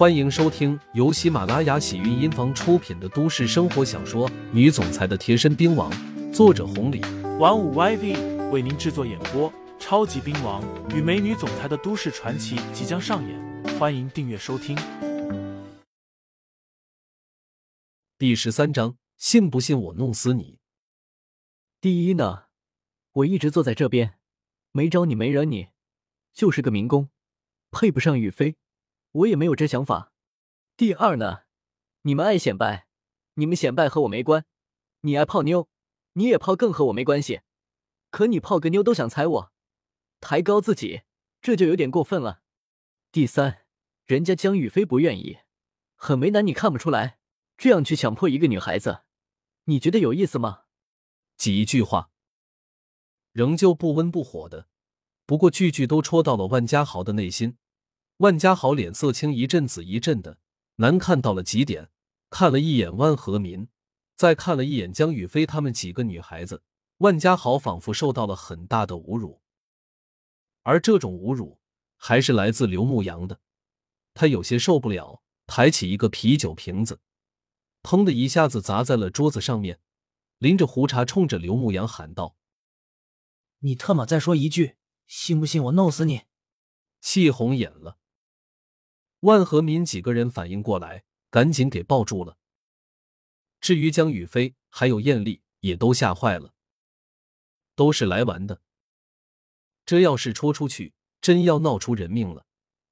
欢迎收听由喜马拉雅喜韵音房出品的都市生活小说《女总裁的贴身兵王》，作者红礼，玩五 YV 为您制作演播。超级兵王与美女总裁的都市传奇即将上演，欢迎订阅收听。第十三章，信不信我弄死你？第一呢，我一直坐在这边，没招你，没惹你，就是个民工，配不上雨飞。我也没有这想法。第二呢，你们爱显摆，你们显摆和我没关。你爱泡妞，你也泡，更和我没关系。可你泡个妞都想踩我，抬高自己，这就有点过分了。第三，人家江雨飞不愿意，很为难，你看不出来？这样去强迫一个女孩子，你觉得有意思吗？几句话，仍旧不温不火的，不过句句都戳到了万家豪的内心。万家豪脸色青一阵紫一阵的，难看到了极点。看了一眼万和民，再看了一眼江雨飞他们几个女孩子，万家豪仿佛受到了很大的侮辱。而这种侮辱还是来自刘牧阳的，他有些受不了，抬起一个啤酒瓶子，砰的一下子砸在了桌子上面，拎着壶茶冲着刘牧阳喊道：“你特么再说一句，信不信我弄死你？”气红眼了。万和民几个人反应过来，赶紧给抱住了。至于江雨飞还有艳丽，也都吓坏了。都是来玩的，这要是戳出去，真要闹出人命了。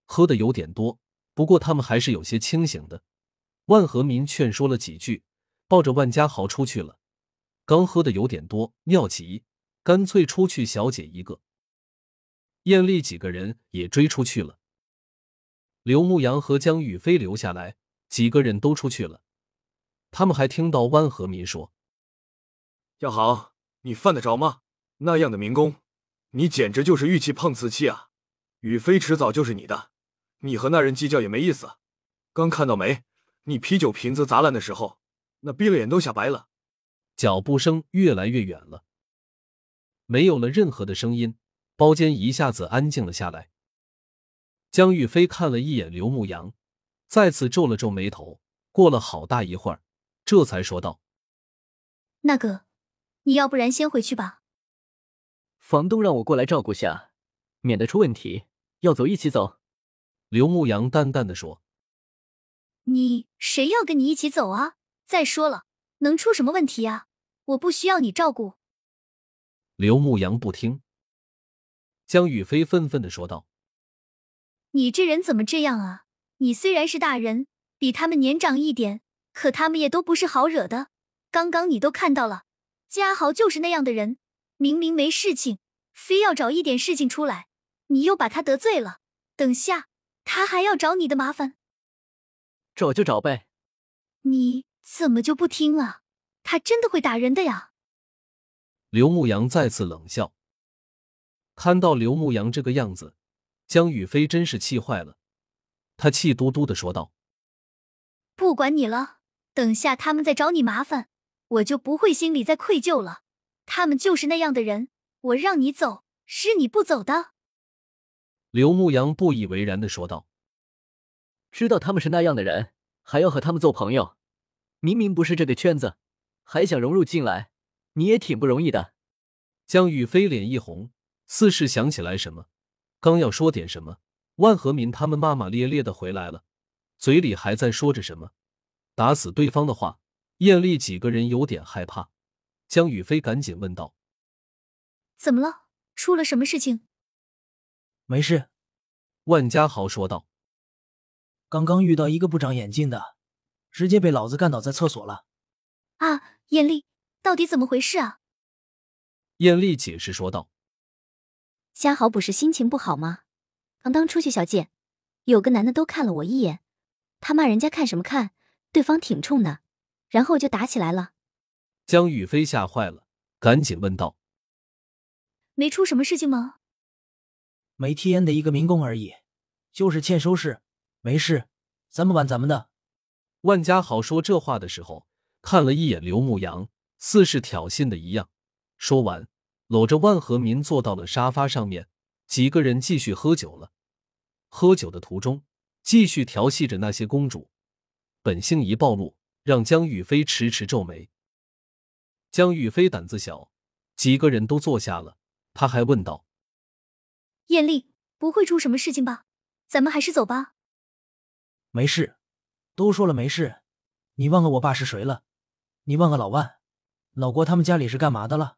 喝的有点多，不过他们还是有些清醒的。万和民劝说了几句，抱着万家豪出去了。刚喝的有点多，尿急，干脆出去小解一个。艳丽几个人也追出去了。刘牧阳和江雨飞留下来，几个人都出去了。他们还听到万和民说：“要好，你犯得着吗？那样的民工，你简直就是玉器碰瓷器啊！雨飞迟早就是你的，你和那人计较也没意思。刚看到没？你啤酒瓶子砸烂的时候，那逼了眼都吓白了。”脚步声越来越远了，没有了任何的声音，包间一下子安静了下来。江玉飞看了一眼刘牧阳，再次皱了皱眉头。过了好大一会儿，这才说道：“那个，你要不然先回去吧。房东让我过来照顾下，免得出问题。要走一起走。”刘牧阳淡淡的说：“你谁要跟你一起走啊？再说了，能出什么问题啊？我不需要你照顾。”刘牧阳不听。江雨飞愤愤的说道。你这人怎么这样啊？你虽然是大人，比他们年长一点，可他们也都不是好惹的。刚刚你都看到了，嘉豪就是那样的人，明明没事情，非要找一点事情出来，你又把他得罪了，等下他还要找你的麻烦。找就找呗，你怎么就不听啊？他真的会打人的呀！刘牧阳再次冷笑，看到刘牧阳这个样子。江雨飞真是气坏了，他气嘟嘟的说道：“不管你了，等下他们再找你麻烦，我就不会心里再愧疚了。他们就是那样的人，我让你走，是你不走的。”刘牧阳不以为然的说道：“知道他们是那样的人，还要和他们做朋友，明明不是这个圈子，还想融入进来，你也挺不容易的。”江雨飞脸一红，似是想起来什么。刚要说点什么，万和民他们骂骂咧咧的回来了，嘴里还在说着什么打死对方的话。艳丽几个人有点害怕，江雨飞赶紧问道：“怎么了？出了什么事情？”“没事。”万家豪说道。“刚刚遇到一个不长眼睛的，直接被老子干倒在厕所了。”“啊，艳丽，到底怎么回事啊？”艳丽解释说道。嘉豪不是心情不好吗？刚刚出去小解，有个男的都看了我一眼，他骂人家看什么看，对方挺冲的，然后就打起来了。江雨飞吓坏了，赶紧问道：“没出什么事情吗？”没提烟的一个民工而已，就是欠收拾，没事，咱们玩咱们的。万家豪说这话的时候，看了一眼刘牧阳，似是挑衅的一样。说完。搂着万和民坐到了沙发上面，几个人继续喝酒了。喝酒的途中，继续调戏着那些公主。本性一暴露，让江雨飞迟迟皱眉。江雨飞胆子小，几个人都坐下了，他还问道：“艳丽，不会出什么事情吧？咱们还是走吧。”没事，都说了没事。你忘了我爸是谁了？你忘了老万、老郭他们家里是干嘛的了？